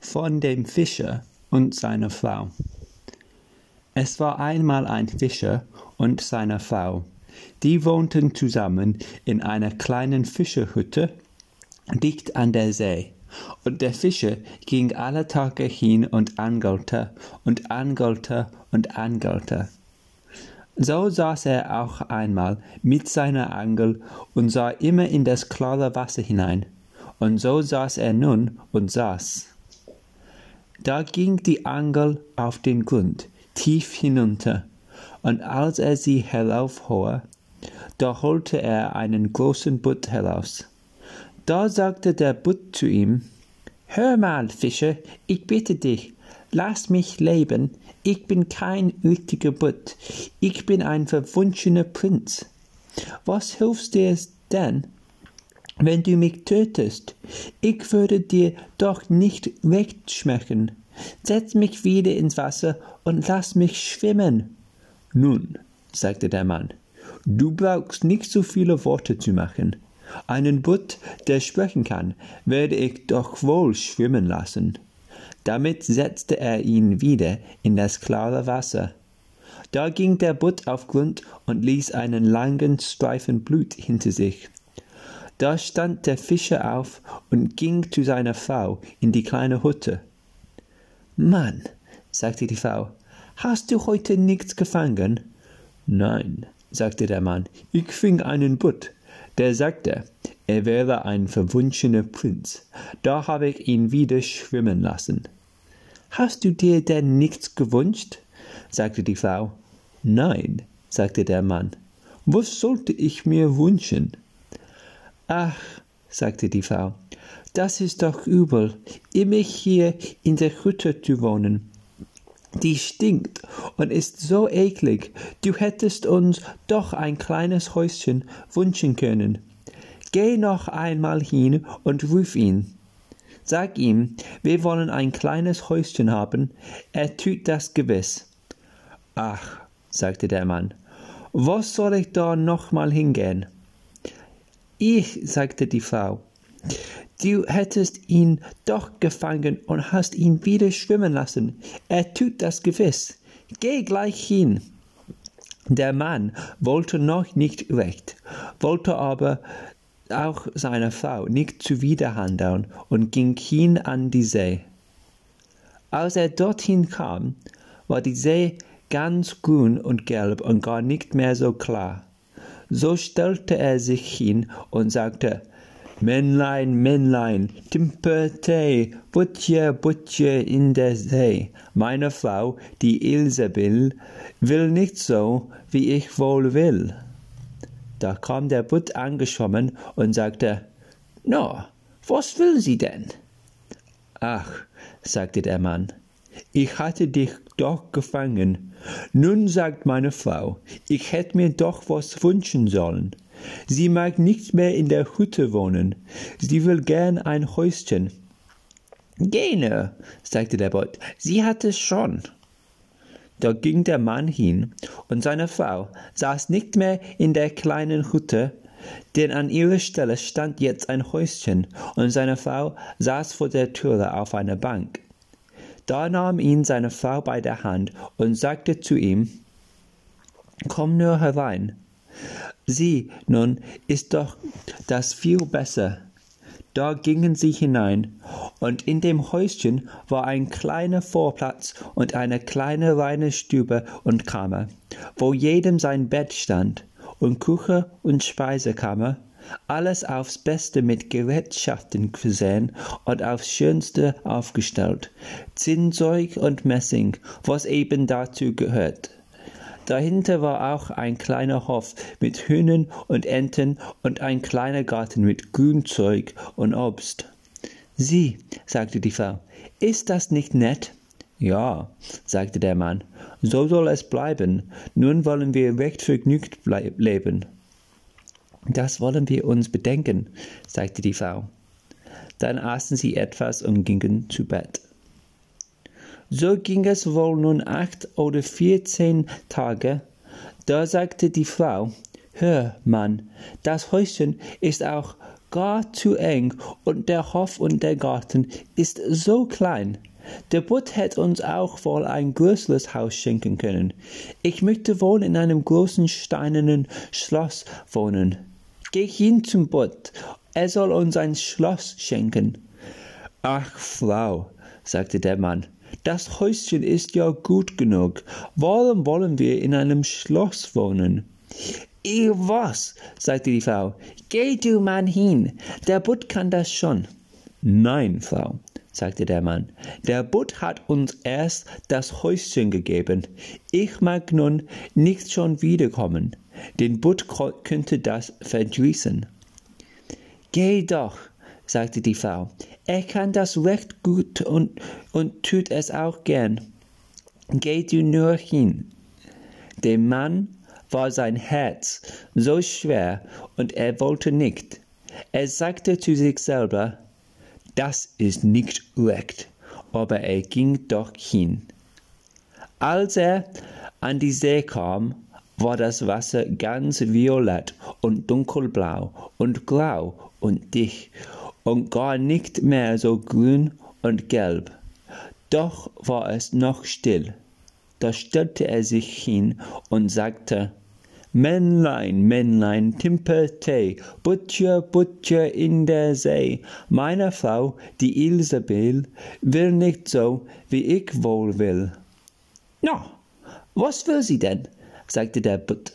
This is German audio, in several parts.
von dem Fischer und seiner Frau. Es war einmal ein Fischer und seine Frau. Die wohnten zusammen in einer kleinen Fischerhütte dicht an der See. Und der Fischer ging alle Tage hin und angelte und angelte und angelte. So saß er auch einmal mit seiner Angel und sah immer in das klare Wasser hinein. Und so saß er nun und saß. Da ging die Angel auf den Grund, tief hinunter, und als er sie heraufhob, da holte er einen großen Butt heraus. Da sagte der Butt zu ihm, Hör mal, Fischer, ich bitte dich, lass mich leben, ich bin kein üchtiger Butt, ich bin ein verwunschener Prinz. Was hilft dir denn, wenn du mich tötest? Ich würde dir doch nicht wegschmecken. Setz mich wieder ins Wasser und lass mich schwimmen. Nun, sagte der Mann, du brauchst nicht so viele Worte zu machen. Einen Butt, der sprechen kann, werde ich doch wohl schwimmen lassen. Damit setzte er ihn wieder in das klare Wasser. Da ging der Butt auf Grund und ließ einen langen Streifen Blut hinter sich. Da stand der Fischer auf und ging zu seiner Frau in die kleine Hütte. Mann, sagte die Frau, hast du heute nichts gefangen? Nein, sagte der Mann, ich fing einen Butt. Der sagte, er wäre ein verwunschener Prinz. Da habe ich ihn wieder schwimmen lassen. Hast du dir denn nichts gewünscht? sagte die Frau. Nein, sagte der Mann. Was sollte ich mir wünschen? Ach, sagte die Frau, das ist doch übel, immer hier in der Hütte zu wohnen. Die stinkt und ist so eklig. Du hättest uns doch ein kleines Häuschen wünschen können. Geh noch einmal hin und ruf ihn. Sag ihm, wir wollen ein kleines Häuschen haben. Er tut das gewiss. Ach, sagte der Mann, was soll ich da noch mal hingehen? Ich, sagte die Frau, du hättest ihn doch gefangen und hast ihn wieder schwimmen lassen. Er tut das gewiss. Geh gleich hin. Der Mann wollte noch nicht recht, wollte aber auch seiner Frau nicht zuwiderhandeln und ging hin an die See. Als er dorthin kam, war die See ganz grün und gelb und gar nicht mehr so klar. So stellte er sich hin und sagte, Männlein, Männlein, Timperte, Butje, Butje in der See. Meine Frau, die Ilsebill, will nicht so, wie ich wohl will. Da kam der Butt angeschwommen und sagte, No, was will sie denn? Ach, sagte der Mann, ich hatte dich doch gefangen. Nun sagt meine Frau, ich hätte mir doch was wünschen sollen. Sie mag nicht mehr in der Hütte wohnen. Sie will gern ein Häuschen. Gene, sagte der Bott, sie hat es schon. Da ging der Mann hin, und seine Frau saß nicht mehr in der kleinen Hütte, denn an ihrer Stelle stand jetzt ein Häuschen, und seine Frau saß vor der Türe auf einer Bank. Da nahm ihn seine Frau bei der Hand und sagte zu ihm, Komm nur herein. Sieh, nun ist doch das viel besser. Da gingen sie hinein, und in dem Häuschen war ein kleiner Vorplatz und eine kleine reine Stube und Kammer, wo jedem sein Bett stand, und Küche und Speisekammer, alles aufs Beste mit Gerätschaften versehen und aufs Schönste aufgestellt, Zinnzeug und Messing, was eben dazu gehört. Dahinter war auch ein kleiner Hof mit Hühnern und Enten und ein kleiner Garten mit Grünzeug und Obst. Sieh, sagte die Frau, ist das nicht nett? Ja, sagte der Mann, so soll es bleiben. Nun wollen wir recht vergnügt leben. Das wollen wir uns bedenken, sagte die Frau. Dann aßen sie etwas und gingen zu Bett. So ging es wohl nun acht oder vierzehn Tage. Da sagte die Frau, Hör, Mann, das Häuschen ist auch gar zu eng und der Hof und der Garten ist so klein. Der Butt hätte uns auch wohl ein größeres Haus schenken können. Ich möchte wohl in einem großen steinernen Schloss wohnen. Geh hin zum Butt, er soll uns ein Schloss schenken. Ach, Frau, sagte der Mann, das Häuschen ist ja gut genug. Warum wollen wir in einem Schloss wohnen? Ich was, sagte die Frau. Geh du Mann hin, der Butt kann das schon. Nein, Frau, sagte der Mann, der Butt hat uns erst das Häuschen gegeben. Ich mag nun nicht schon wiederkommen. Den Butt könnte das verdrießen. Geh doch, sagte die Frau. Er kann das recht gut und, und tut es auch gern. Geh du nur hin. Dem Mann war sein Herz so schwer und er wollte nicht. Er sagte zu sich selber, das ist nicht recht, aber er ging doch hin. Als er an die See kam, war das Wasser ganz violett und dunkelblau und grau und dicht und gar nicht mehr so grün und gelb. Doch war es noch still. Da stellte er sich hin und sagte, Männlein, Männlein, Timpertee, Butcher, Butcher in der See. Meine Frau, die Isabel, will nicht so, wie ich wohl will. Na, was will sie denn? sagte der Butt.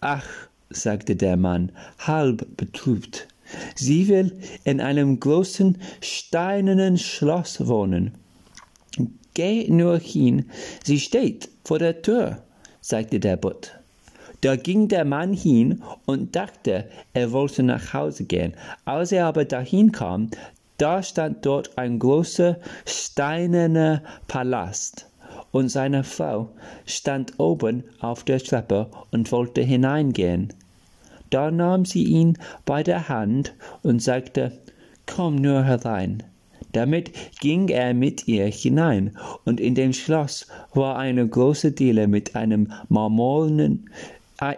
Ach, sagte der Mann, halb betrübt. Sie will in einem großen steinernen Schloss wohnen. Geh nur hin, sie steht vor der Tür, sagte der Butt. Da ging der Mann hin und dachte, er wollte nach Hause gehen. Als er aber dahin kam, da stand dort ein großer steinerner Palast, und seine Frau stand oben auf der Treppe und wollte hineingehen. Da nahm sie ihn bei der Hand und sagte, Komm nur herein. Damit ging er mit ihr hinein, und in dem Schloss war eine große Diele mit einem marmornen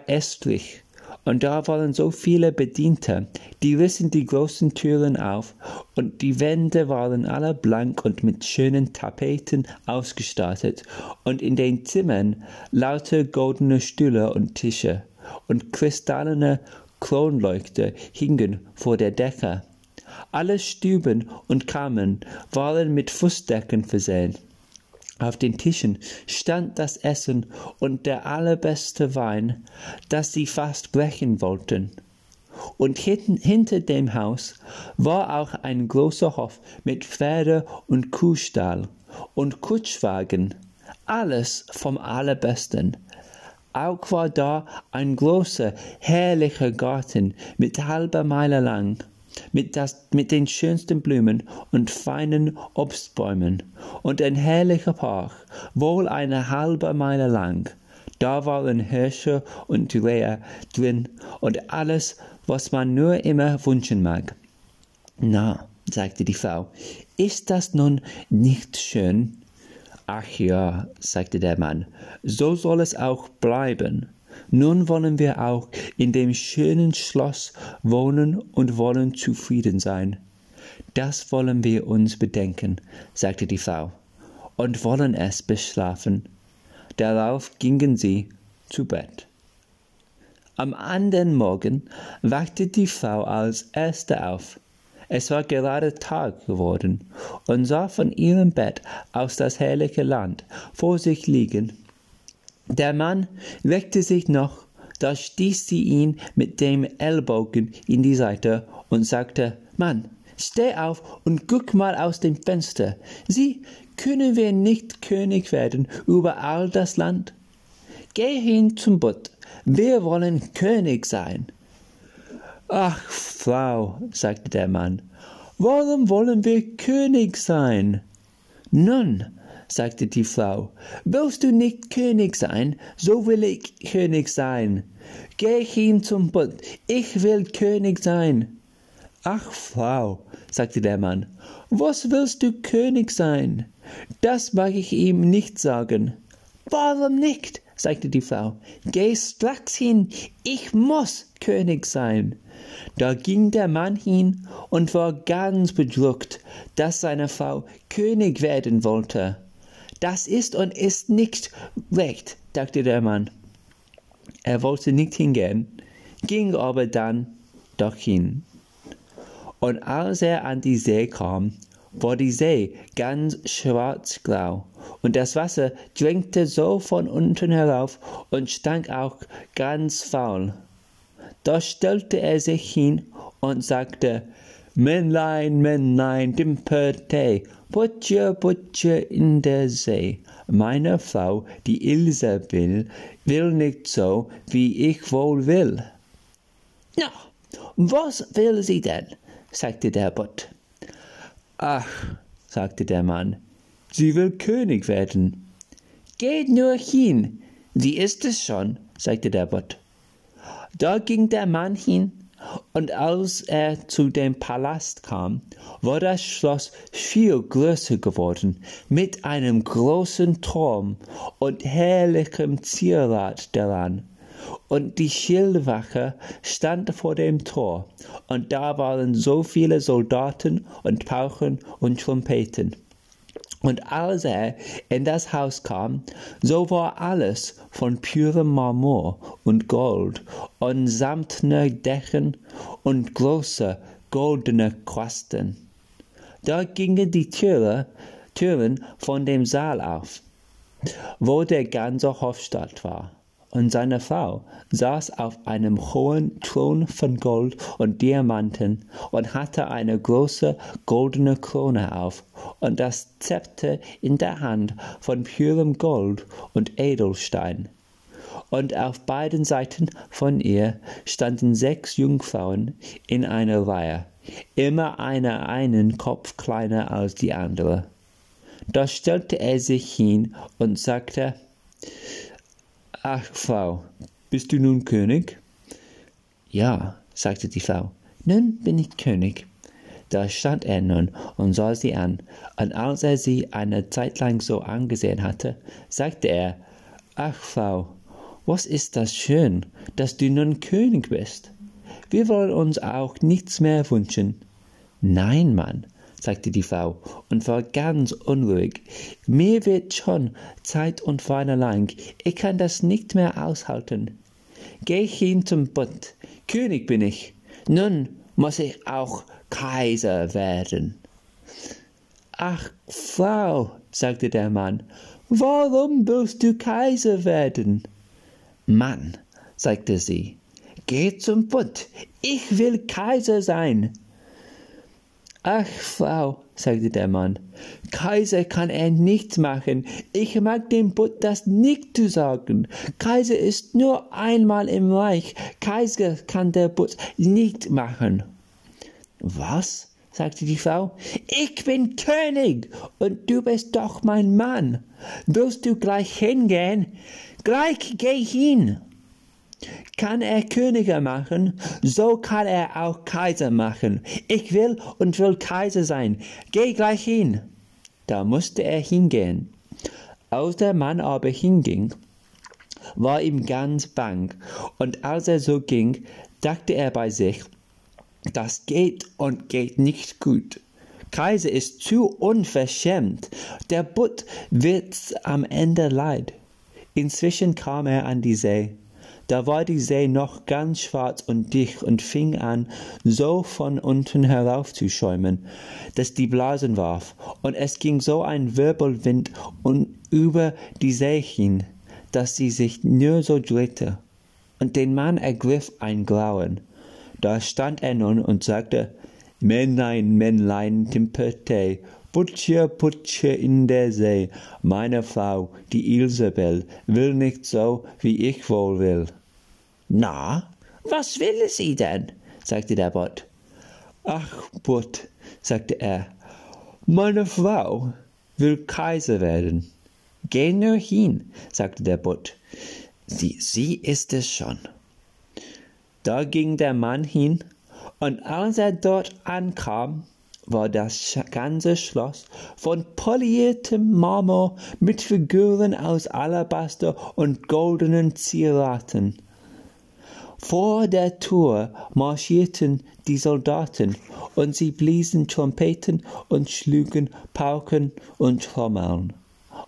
Estrich. Und da waren so viele Bediente, die rissen die großen Türen auf, und die Wände waren alle blank und mit schönen Tapeten ausgestattet, und in den Zimmern lauter goldene Stühle und Tische, und kristallene Kronleuchter hingen vor der Decke. Alle Stuben und Kammern waren mit Fußdecken versehen. Auf den Tischen stand das Essen und der allerbeste Wein, dass sie fast brechen wollten. Und hinten, hinter dem Haus war auch ein großer Hof mit Pferde und Kuhstall und Kutschwagen, alles vom allerbesten. Auch war da ein großer, herrlicher Garten mit halber Meile lang mit, das, mit den schönsten Blumen und feinen Obstbäumen und ein herrlicher Park, wohl eine halbe Meile lang. Da waren Hirsche und Rehe drin und alles, was man nur immer wünschen mag. Na, sagte die Frau, ist das nun nicht schön? Ach ja, sagte der Mann, so soll es auch bleiben. Nun wollen wir auch in dem schönen Schloss wohnen und wollen zufrieden sein. Das wollen wir uns bedenken, sagte die Frau, und wollen es beschlafen. Darauf gingen sie zu Bett. Am anderen Morgen wachte die Frau als erste auf. Es war gerade Tag geworden und sah von ihrem Bett aus das herrliche Land vor sich liegen der Mann weckte sich noch, da stieß sie ihn mit dem Ellbogen in die Seite und sagte, Mann, steh auf und guck mal aus dem Fenster. Sieh, können wir nicht König werden über all das Land? Geh hin zum Butt, wir wollen König sein. Ach, Frau, sagte der Mann, warum wollen wir König sein? Nun, sagte die Frau. Willst du nicht König sein, so will ich König sein. Geh hin zum Bund, ich will König sein. Ach, Frau, sagte der Mann, was willst du König sein? Das mag ich ihm nicht sagen. Warum nicht? sagte die Frau. Geh stracks hin, ich muss König sein. Da ging der Mann hin und war ganz bedrückt, dass seine Frau König werden wollte. Das ist und ist nicht recht, dachte der Mann. Er wollte nicht hingehen, ging aber dann doch hin. Und als er an die See kam, war die See ganz schwarzgrau, und das Wasser drängte so von unten herauf und stank auch ganz faul. Da stellte er sich hin und sagte, Männlein, Männlein, Dimperte, Butcher, Butcher in der See. Meine Frau, die Isabel, will nicht so, wie ich wohl will. Na, was will sie denn? sagte der Butt. Ach, sagte der Mann, sie will König werden. Geht nur hin, sie ist es schon, sagte der Butt. Da ging der Mann hin, und als er zu dem Palast kam, war das Schloss viel größer geworden, mit einem großen Turm und herrlichem Zierat daran. Und die Schildwache stand vor dem Tor, und da waren so viele Soldaten und Pauken und Trompeten. Und als er in das Haus kam, so war alles von purem Marmor und Gold und samtner Decken und große goldene Quasten. Da gingen die Türe, Türen von dem Saal auf, wo der ganze Hofstaat war und seine Frau saß auf einem hohen Thron von Gold und Diamanten und hatte eine große goldene Krone auf und das Zepter in der Hand von purem Gold und Edelstein. Und auf beiden Seiten von ihr standen sechs Jungfrauen in einer Reihe, immer eine einen Kopf kleiner als die andere. Da stellte er sich hin und sagte, Ach, Frau, bist du nun König? Ja, sagte die Frau, nun bin ich König. Da stand er nun und sah sie an, und als er sie eine Zeit lang so angesehen hatte, sagte er, Ach, Frau, was ist das schön, dass du nun König bist. Wir wollen uns auch nichts mehr wünschen. Nein, Mann, sagte die Frau und war ganz unruhig. Mir wird schon Zeit und Weile lang. Ich kann das nicht mehr aushalten. Geh hin zum Bund. König bin ich. Nun muss ich auch Kaiser werden. Ach, Frau, sagte der Mann, warum willst du Kaiser werden? Mann, sagte sie, geh zum Bund. Ich will Kaiser sein. Ach, Frau, sagte der Mann, Kaiser kann er nicht machen. Ich mag dem Butt das nicht zu sagen. Kaiser ist nur einmal im Reich. Kaiser kann der Butt nicht machen. Was? sagte die Frau. Ich bin König und du bist doch mein Mann. Willst du gleich hingehen? Gleich geh hin. Kann er Könige machen, so kann er auch Kaiser machen. Ich will und will Kaiser sein. Geh gleich hin. Da musste er hingehen. Als der Mann aber hinging, war ihm ganz bang, und als er so ging, dachte er bei sich, das geht und geht nicht gut. Kaiser ist zu unverschämt. Der Butt wird's am Ende leid. Inzwischen kam er an die See. Da war die See noch ganz schwarz und dicht und fing an, so von unten herauf zu schäumen, dass die Blasen warf, und es ging so ein Wirbelwind und über die See hin, dass sie sich nur so drehte. Und den Mann ergriff ein Grauen. Da stand er nun und sagte, Männlein, Männlein, timperte, Putsche, Putsche in der See, meine Frau, die Isabel, will nicht so, wie ich wohl will. Na, was will sie denn? sagte der Bott. Ach, Butt, sagte er, meine Frau will Kaiser werden. Geh nur hin, sagte der Butt. Sie, sie ist es schon. Da ging der Mann hin, und als er dort ankam, war das ganze Schloss von poliertem Marmor mit Figuren aus Alabaster und goldenen Zieraten. Vor der Tür marschierten die Soldaten, und sie bliesen Trompeten und schlugen Pauken und Trommeln.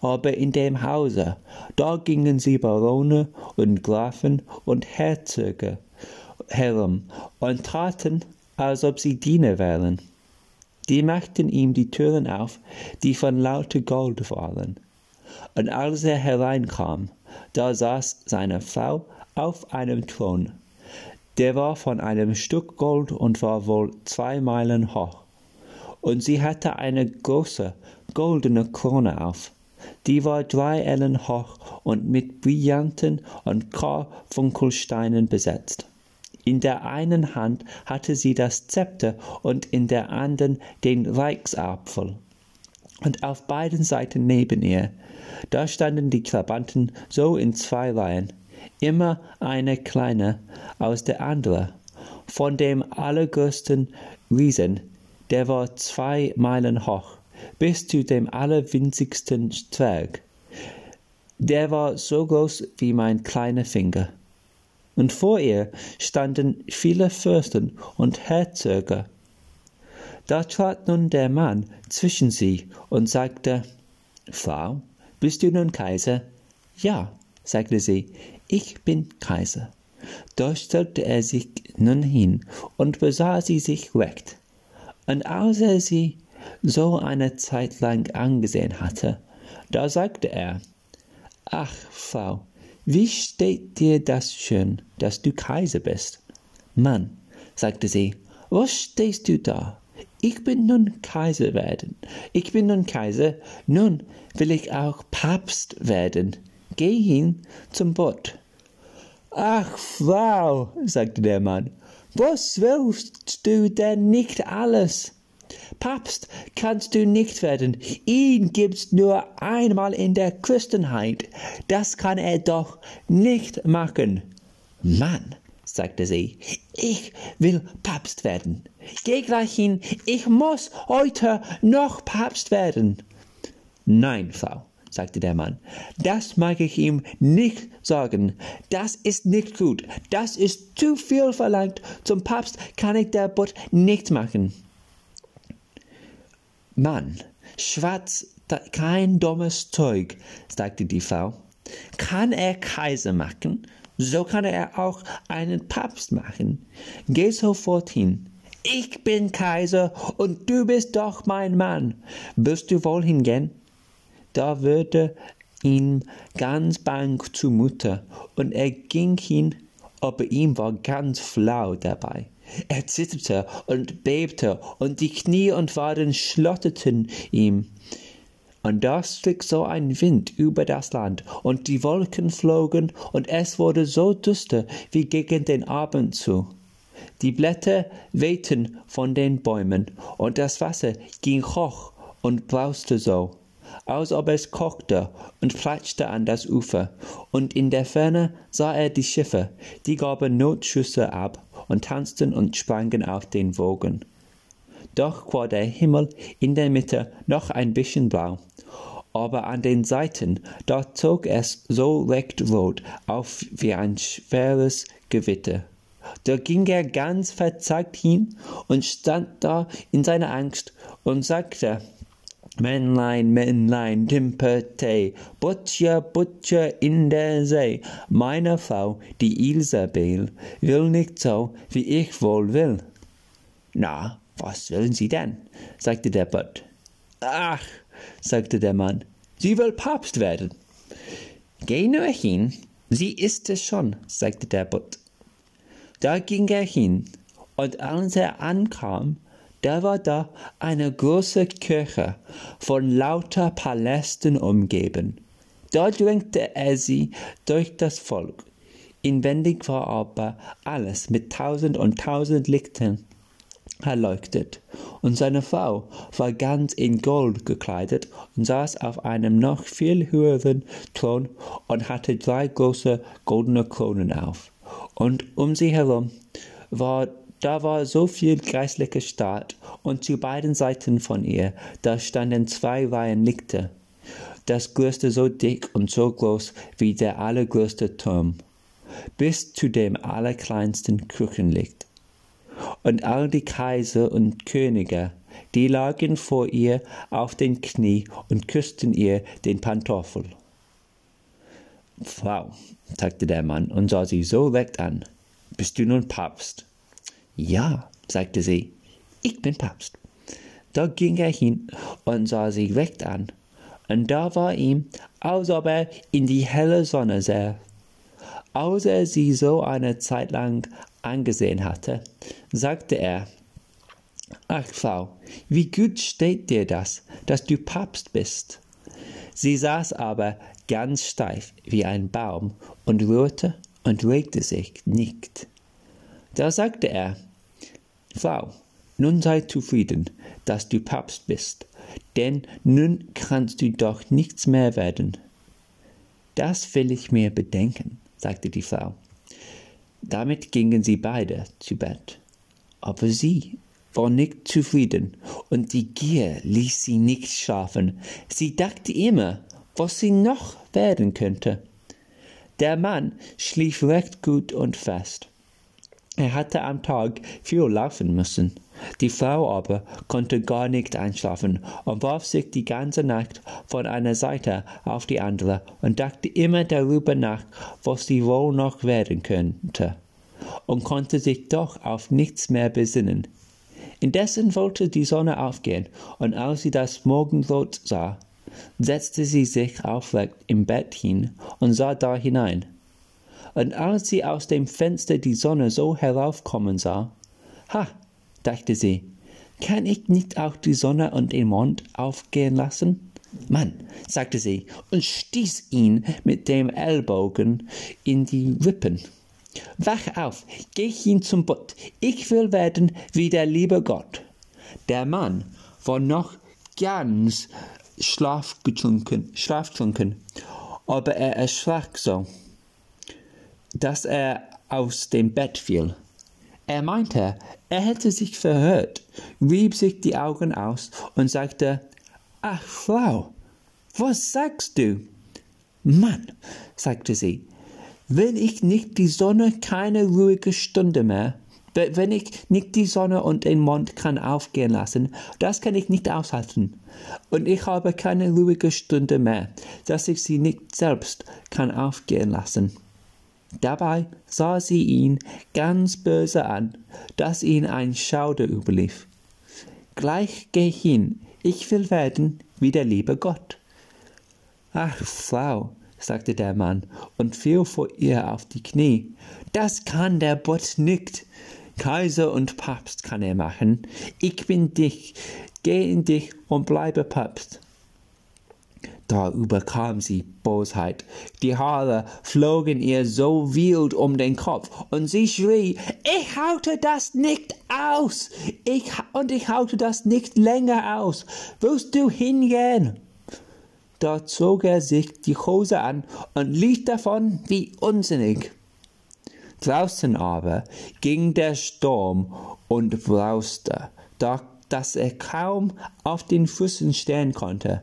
Aber in dem Hause, da gingen sie Barone und Grafen und Herzöge herum und traten, als ob sie Diener wären. Die machten ihm die Türen auf, die von lauter Gold waren. Und als er hereinkam, da saß seine Frau auf einem Thron. Der war von einem Stück Gold und war wohl zwei Meilen hoch. Und sie hatte eine große goldene Krone auf. Die war drei Ellen hoch und mit Brillanten und Karfunkelsteinen besetzt. In der einen Hand hatte sie das Zepter und in der anderen den Reichsapfel. Und auf beiden Seiten neben ihr da standen die Trabanten so in zwei Reihen, immer eine kleine aus der anderen. Von dem allergrößten Riesen, der war zwei Meilen hoch, bis zu dem allerwinzigsten Zwerg. Der war so groß wie mein kleiner Finger. Und vor ihr standen viele Fürsten und Herzöge. Da trat nun der Mann zwischen sie und sagte, Frau, bist du nun Kaiser? Ja, sagte sie, ich bin Kaiser. Da stellte er sich nun hin und besah sie sich recht. Und als er sie so eine Zeit lang angesehen hatte, da sagte er, Ach, Frau, wie steht dir das schön, dass du Kaiser bist? Mann, sagte sie, was stehst du da? Ich bin nun Kaiser werden. Ich bin nun Kaiser, nun will ich auch Papst werden. Geh hin zum Boot. Ach, Frau, sagte der Mann, was willst du denn nicht alles? Papst kannst du nicht werden. Ihn gibt's nur einmal in der Christenheit. Das kann er doch nicht machen. Mann, sagte sie, ich will Papst werden. Geh gleich hin, ich muss heute noch Papst werden. Nein, Frau, sagte der Mann, das mag ich ihm nicht sagen. Das ist nicht gut. Das ist zu viel verlangt. Zum Papst kann ich der Butt nicht machen. Mann, schwarz, kein dummes Zeug, sagte die Frau. Kann er Kaiser machen? So kann er auch einen Papst machen. Geh sofort hin. Ich bin Kaiser und du bist doch mein Mann. Willst du wohl hingehen? Da wurde ihm ganz bang zumute und er ging hin, aber ihm war ganz flau dabei. Er zitterte und bebte und die Knie und Waden schlotterten ihm. Und da strich so ein Wind über das Land, und die Wolken flogen, und es wurde so düster wie gegen den Abend zu. Die Blätter wehten von den Bäumen, und das Wasser ging hoch und brauste so, als ob es kochte und platschte an das Ufer, und in der Ferne sah er die Schiffe, die gaben Notschüsse ab und tanzten und sprangen auf den Wogen. Doch war der Himmel in der Mitte noch ein bisschen blau, aber an den Seiten, da zog es so recht rot auf wie ein schweres Gewitter. Da ging er ganz verzagt hin und stand da in seiner Angst und sagte, Männlein, Männlein, Timpertei, Butcher, Butcher in der See, meine Frau, die Isabel, will nicht so, wie ich wohl will. Na, was wollen Sie denn? sagte der Butt. Ach, sagte der Mann, sie will Papst werden. Geh nur hin, sie ist es schon, sagte der Butt. Da ging er hin, und als er ankam, da war da eine große Kirche von lauter Palästen umgeben. Da drängte er sie durch das Volk. Inwendig war aber alles mit tausend und tausend Lichtern erleuchtet, und seine Frau war ganz in Gold gekleidet und saß auf einem noch viel höheren Thron und hatte drei große goldene Kronen auf. Und um sie herum war da war so viel geistlicher Staat, und zu beiden Seiten von ihr, da standen zwei Reihen Lichter, das größte so dick und so groß wie der allergrößte Turm. bis zu dem allerkleinsten Kuchen liegt. Und all die Kaiser und Könige, die lagen vor ihr auf den Knie und küssten ihr den Pantoffel. Frau, sagte der Mann und sah sie so recht an, bist du nun Papst? Ja, sagte sie, ich bin Papst. Da ging er hin und sah sie recht an, und da war ihm, als ob er in die helle Sonne sähe. Als er sie so eine Zeit lang angesehen hatte, sagte er, Ach Frau, wie gut steht dir das, dass du Papst bist. Sie saß aber ganz steif wie ein Baum und rührte und regte sich nicht. Da sagte er, Frau, nun sei zufrieden, dass du Papst bist, denn nun kannst du doch nichts mehr werden. Das will ich mir bedenken, sagte die Frau. Damit gingen sie beide zu Bett. Aber sie war nicht zufrieden und die Gier ließ sie nicht schlafen. Sie dachte immer, was sie noch werden könnte. Der Mann schlief recht gut und fest. Er hatte am Tag viel laufen müssen. Die Frau aber konnte gar nicht einschlafen und warf sich die ganze Nacht von einer Seite auf die andere und dachte immer darüber nach, was sie wohl noch werden könnte, und konnte sich doch auf nichts mehr besinnen. Indessen wollte die Sonne aufgehen, und als sie das Morgenrot sah, setzte sie sich aufrecht im Bett hin und sah da hinein und als sie aus dem Fenster die Sonne so heraufkommen sah, ha, dachte sie, kann ich nicht auch die Sonne und den Mond aufgehen lassen? Mann, sagte sie und stieß ihn mit dem Ellbogen in die Rippen. Wach auf, geh hin zum Bett, ich will werden wie der liebe Gott. Der Mann war noch ganz schlafgetrunken, schlaftrunken, aber er erschrak so dass er aus dem Bett fiel. Er meinte, er hätte sich verhört, rieb sich die Augen aus und sagte, Ach, Frau, was sagst du? Mann, sagte sie, wenn ich nicht die Sonne keine ruhige Stunde mehr, wenn ich nicht die Sonne und den Mond kann aufgehen lassen, das kann ich nicht aushalten. Und ich habe keine ruhige Stunde mehr, dass ich sie nicht selbst kann aufgehen lassen. Dabei sah sie ihn ganz böse an, dass ihn ein Schauder überlief. Gleich geh hin, ich will werden wie der liebe Gott. Ach, Frau, sagte der Mann und fiel vor ihr auf die Knie, das kann der Bott nicht. Kaiser und Papst kann er machen. Ich bin dich, geh in dich und bleibe Papst. Da überkam sie Bosheit. Die Haare flogen ihr so wild um den Kopf und sie schrie, ich haute das nicht aus. Ich, und ich haute das nicht länger aus. Willst du hingehen? Da zog er sich die Hose an und lief davon wie unsinnig. Draußen aber ging der Sturm und brauste, dass er kaum auf den Füßen stehen konnte.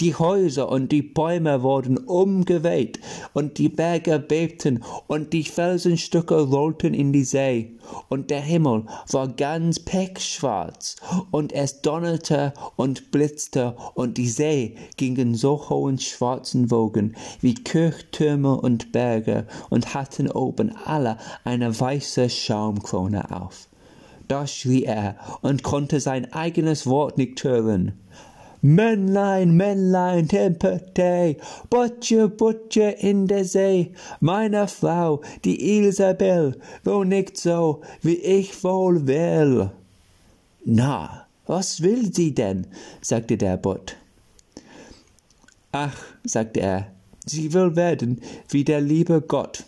Die Häuser und die Bäume wurden umgeweht, und die Berge bebten, und die Felsenstücke rollten in die See, und der Himmel war ganz pechschwarz, und es donnerte und blitzte, und die See ging in so hohen schwarzen Wogen wie Kirchtürme und Berge und hatten oben alle eine weiße Schaumkrone auf. Da schrie er und konnte sein eigenes Wort nicht hören. Männlein, Männlein, Tempete, Butche, Butche in der See, meine Frau, die Isabel, wo nicht so, wie ich wohl will. Na, was will sie denn? sagte der Butt. Ach, sagte er, sie will werden wie der liebe Gott.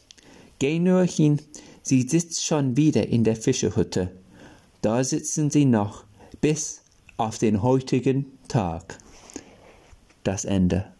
Geh nur hin, sie sitzt schon wieder in der Fischerhütte. Da sitzen sie noch, bis auf den heutigen Tag. Das Ende.